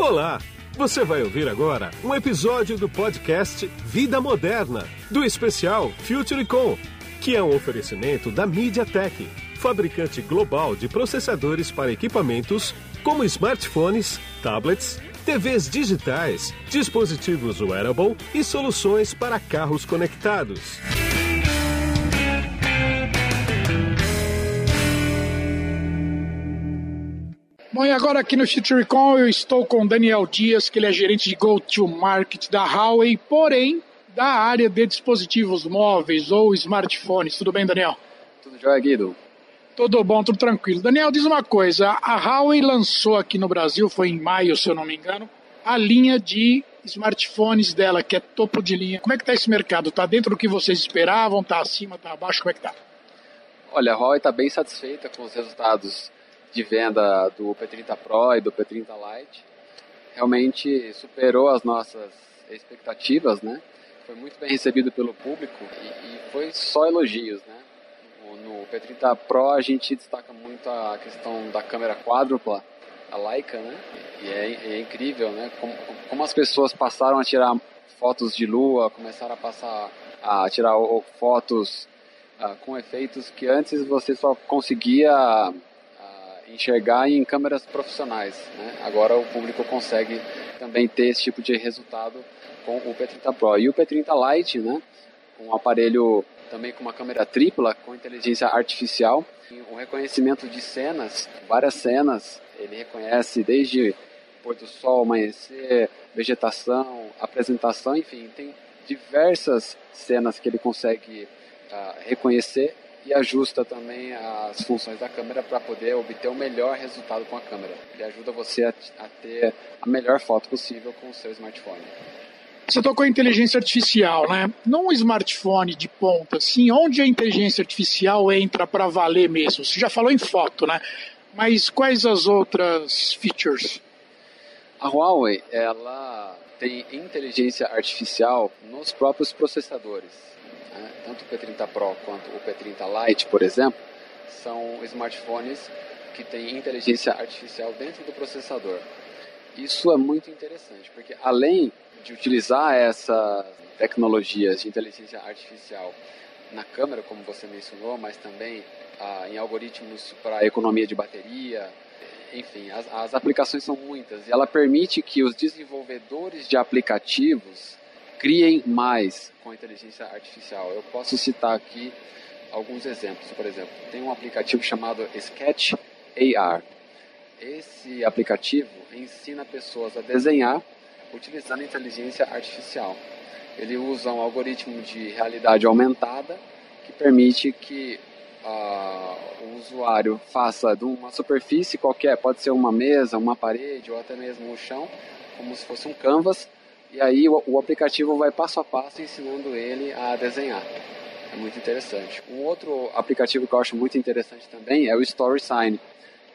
Olá! Você vai ouvir agora um episódio do podcast Vida Moderna, do especial FutureCon, que é um oferecimento da MediaTek, fabricante global de processadores para equipamentos como smartphones, tablets, TVs digitais, dispositivos wearable e soluções para carros conectados. E agora aqui no FutureCon eu estou com Daniel Dias, que ele é gerente de Go-to-Market da Huawei, porém da área de dispositivos móveis ou smartphones. Tudo bem, Daniel? Tudo jóia, Guido? Tudo bom, tudo tranquilo. Daniel, diz uma coisa, a Huawei lançou aqui no Brasil, foi em maio, se eu não me engano, a linha de smartphones dela, que é topo de linha. Como é que está esse mercado? Está dentro do que vocês esperavam? Está acima? Está abaixo? Como é que está? Olha, a Huawei está bem satisfeita com os resultados de venda do P30 Pro e do P30 Lite. Realmente superou as nossas expectativas, né? Foi muito bem recebido pelo público e, e foi só elogios, né? No P30 Pro a gente destaca muito a questão da câmera quádrupla, a Leica, né? E é, é incrível, né? Como, como, as pessoas passaram a tirar fotos de lua, começaram a passar a tirar fotos uh, com efeitos que antes você só conseguia enxergar em câmeras profissionais. Né? Agora o público consegue também ter esse tipo de resultado com o P30 Pro. E o P30 Lite, né? um aparelho também com uma câmera tripla, com inteligência artificial, o reconhecimento de cenas, várias cenas, ele reconhece desde pôr do sol, amanhecer, vegetação, apresentação, enfim, tem diversas cenas que ele consegue uh, reconhecer e ajusta também as funções da câmera para poder obter o melhor resultado com a câmera. Ele ajuda você a, a ter a melhor foto possível com o seu smartphone. Você tocou em inteligência artificial, né? Num smartphone de ponta, assim, onde a inteligência artificial entra para valer mesmo? Você já falou em foto, né? Mas quais as outras features? A Huawei, ela tem inteligência artificial nos próprios processadores né? tanto o P30 Pro quanto o P30 Lite, por exemplo, são smartphones que têm inteligência artificial dentro do processador. Isso é muito interessante, porque além de utilizar essas tecnologias de inteligência artificial na câmera, como você mencionou, mas também ah, em algoritmos para economia de bateria, enfim, as, as aplicações são muitas e ela permite que os desenvolvedores de aplicativos criem mais com a inteligência artificial. Eu posso citar aqui alguns exemplos. Por exemplo, tem um aplicativo chamado Sketch AR. Esse aplicativo ensina pessoas a desenhar utilizando inteligência artificial. Ele usa um algoritmo de realidade aumentada que permite que uh, o usuário faça de uma superfície qualquer, pode ser uma mesa, uma parede ou até mesmo o chão, como se fosse um canvas, e aí o, o aplicativo vai passo a passo ensinando ele a desenhar. É muito interessante. Um outro aplicativo que eu acho muito interessante também é o Story Sign.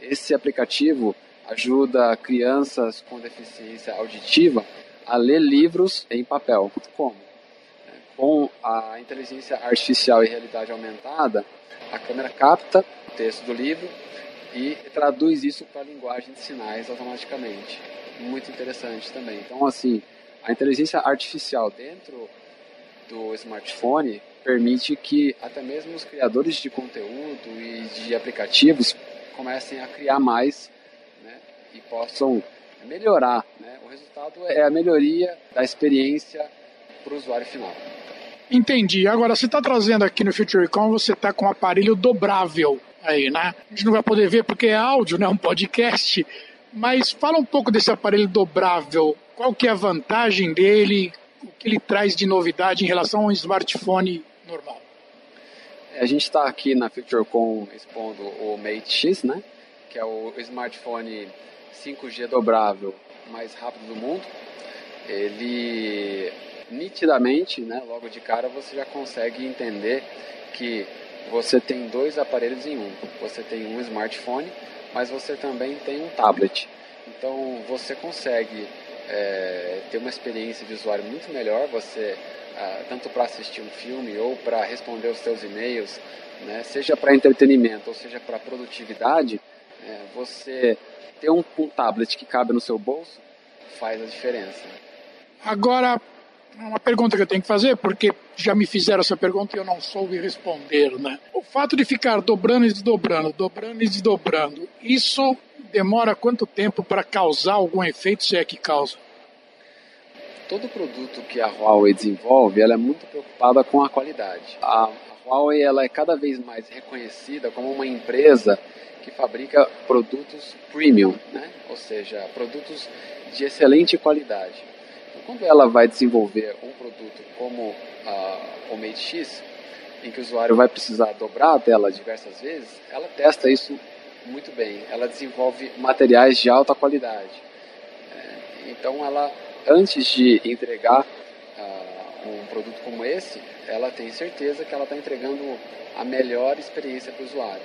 Esse aplicativo ajuda crianças com deficiência auditiva a ler livros em papel. Como? Com a inteligência artificial e realidade aumentada, a câmera capta o texto do livro e traduz isso para a linguagem de sinais automaticamente. Muito interessante também. Então, assim, a inteligência artificial dentro do smartphone permite que até mesmo os criadores de conteúdo e de aplicativos comecem a criar mais né, e possam melhorar. Né? O resultado é a melhoria da experiência para o usuário final. Entendi. Agora, você está trazendo aqui no FutureCon, você está com um aparelho dobrável aí, né? A gente não vai poder ver porque é áudio, né? Um podcast. Mas fala um pouco desse aparelho dobrável. Qual que é a vantagem dele? O que ele traz de novidade em relação a um smartphone normal? É, a gente está aqui na FutureCon expondo o Mate X, né? Que é o smartphone 5G dobrável mais rápido do mundo. Ele nitidamente, né, logo de cara você já consegue entender que você tem dois aparelhos em um. Você tem um smartphone mas você também tem um tablet. Então você consegue é, ter uma experiência de usuário muito melhor, você ah, tanto para assistir um filme ou para responder os seus e-mails, né, seja para entretenimento ou seja para produtividade, é, você ter um, um, tablet que cabe no seu bolso faz a diferença. Agora, uma pergunta que eu tenho que fazer, porque já me fizeram essa pergunta e eu não soube responder, né? O fato de ficar dobrando e desdobrando, dobrando e desdobrando, isso demora quanto tempo para causar algum efeito, se é que causa? Todo produto que a Huawei desenvolve, ela é muito preocupada com a qualidade. A Huawei ela é cada vez mais reconhecida como uma empresa que fabrica produtos premium, né? ou seja, produtos de excelente qualidade quando ela vai desenvolver um produto como uh, o Mate X, em que o usuário vai precisar dobrar a tela diversas vezes, ela testa isso muito bem. Ela desenvolve materiais de alta qualidade. É, então, ela, antes de entregar uh, um produto como esse, ela tem certeza que ela está entregando a melhor experiência para o usuário.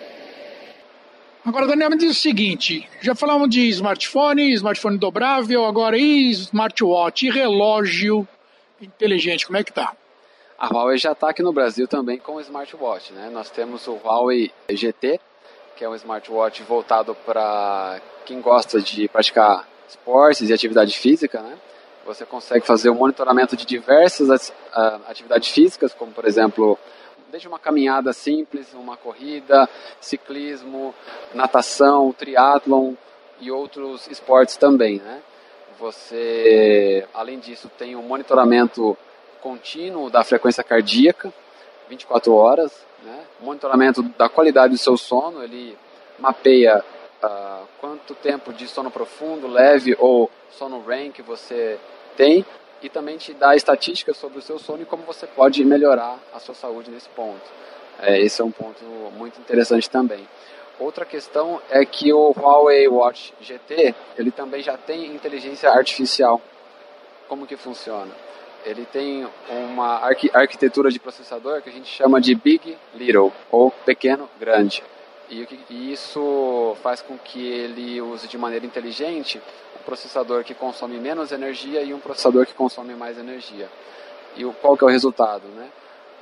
Agora, Daniel, me diz o seguinte: já falamos de smartphone, smartphone dobrável, agora e smartwatch, e relógio inteligente, como é que tá? A Huawei já está aqui no Brasil também com o smartwatch, né? Nós temos o Huawei GT, que é um smartwatch voltado para quem gosta de praticar esportes e atividade física, né? Você consegue fazer o monitoramento de diversas ah, atividades físicas, como por exemplo desde uma caminhada simples, uma corrida, ciclismo, natação, triatlon e outros esportes também, né? Você, além disso, tem um monitoramento contínuo da frequência cardíaca, 24 horas, né? Monitoramento da qualidade do seu sono, ele mapeia uh, quanto tempo de sono profundo, leve ou sono REM que você tem e também te dá estatísticas sobre o seu sono e como você pode melhorar a sua saúde nesse ponto. É, esse é um ponto muito interessante também. Outra questão é que o Huawei Watch GT ele também já tem inteligência artificial. Como que funciona? Ele tem uma arqu arquitetura de processador que a gente chama de Big Little ou pequeno grande. E, e isso faz com que ele use de maneira inteligente processador que consome menos energia e um processador que consome mais energia. E o, qual que é o resultado? Né?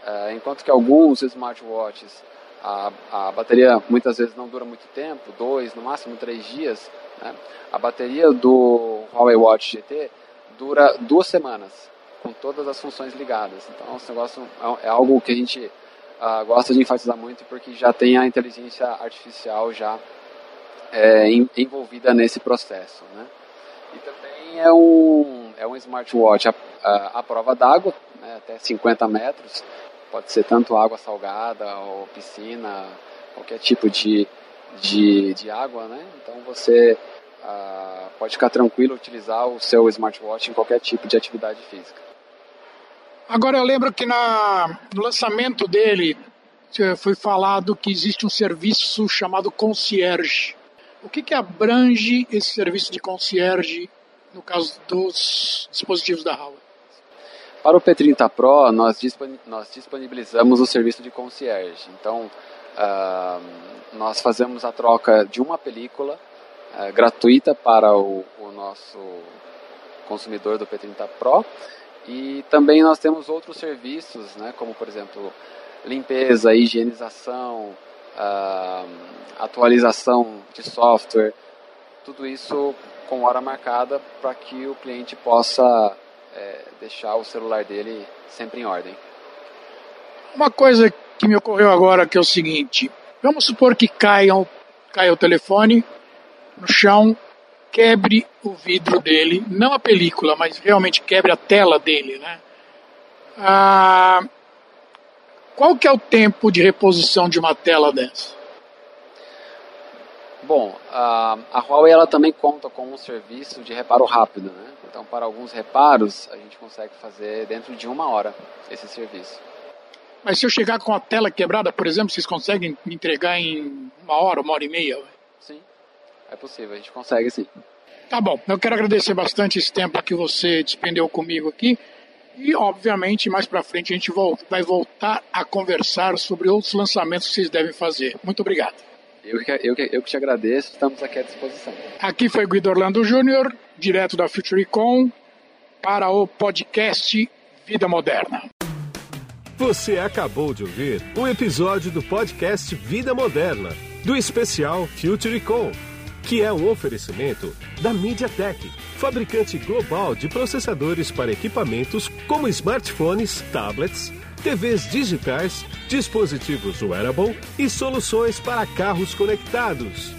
É, enquanto que alguns smartwatches, a, a bateria muitas vezes não dura muito tempo, dois, no máximo três dias, né? a bateria do Huawei Watch GT dura duas semanas, com todas as funções ligadas. Então, esse negócio é, é algo que a gente uh, gosta de enfatizar muito, porque já tem a inteligência artificial já é, envolvida nesse processo. Né? E também é um, é um smartwatch à, à, à prova d'água, né, até 50 metros. Pode ser tanto água salgada ou piscina, qualquer tipo de, de, de água, né? Então você ah, pode ficar tranquilo utilizar o seu smartwatch em qualquer tipo de atividade física. Agora eu lembro que na, no lançamento dele foi falado que existe um serviço chamado concierge. O que, que abrange esse serviço de concierge no caso dos dispositivos da Huawei? Para o P30 Pro, nós, disponibilizamos o serviço de concierge. Então, uh, nós fazemos a troca de uma película uh, gratuita para o, o, nosso consumidor do P30 Pro. E também nós temos outros serviços, né, como, por exemplo, limpeza, higienização, uh, atualização de software, tudo isso com hora marcada para que o cliente possa é, deixar o celular dele sempre em ordem. Uma coisa que me ocorreu agora que é o seguinte: vamos supor que caia, caia o telefone no chão, quebre o vidro dele, não a película, mas realmente quebre a tela dele, né? Ah, qual que é o tempo de reposição de uma tela dessa? Bom, a, a Huawei ela também conta com um serviço de reparo rápido, né? Então, para alguns reparos, a gente consegue fazer dentro de uma hora esse serviço. Mas se eu chegar com a tela quebrada, por exemplo, vocês conseguem me entregar em uma hora, uma hora e meia? Sim, é possível, a gente consegue sim. Tá bom, eu quero agradecer bastante esse tempo que você despendeu comigo aqui. E, obviamente, mais para frente a gente vai voltar a conversar sobre outros lançamentos que vocês devem fazer. Muito obrigado. Eu que, eu, que, eu que te agradeço, estamos aqui à disposição. Aqui foi Guido Orlando Júnior, direto da FutureCon, para o podcast Vida Moderna. Você acabou de ouvir um episódio do podcast Vida Moderna, do especial FutureCon que é um oferecimento da MediaTek, fabricante global de processadores para equipamentos como smartphones, tablets, TVs digitais, dispositivos wearable e soluções para carros conectados.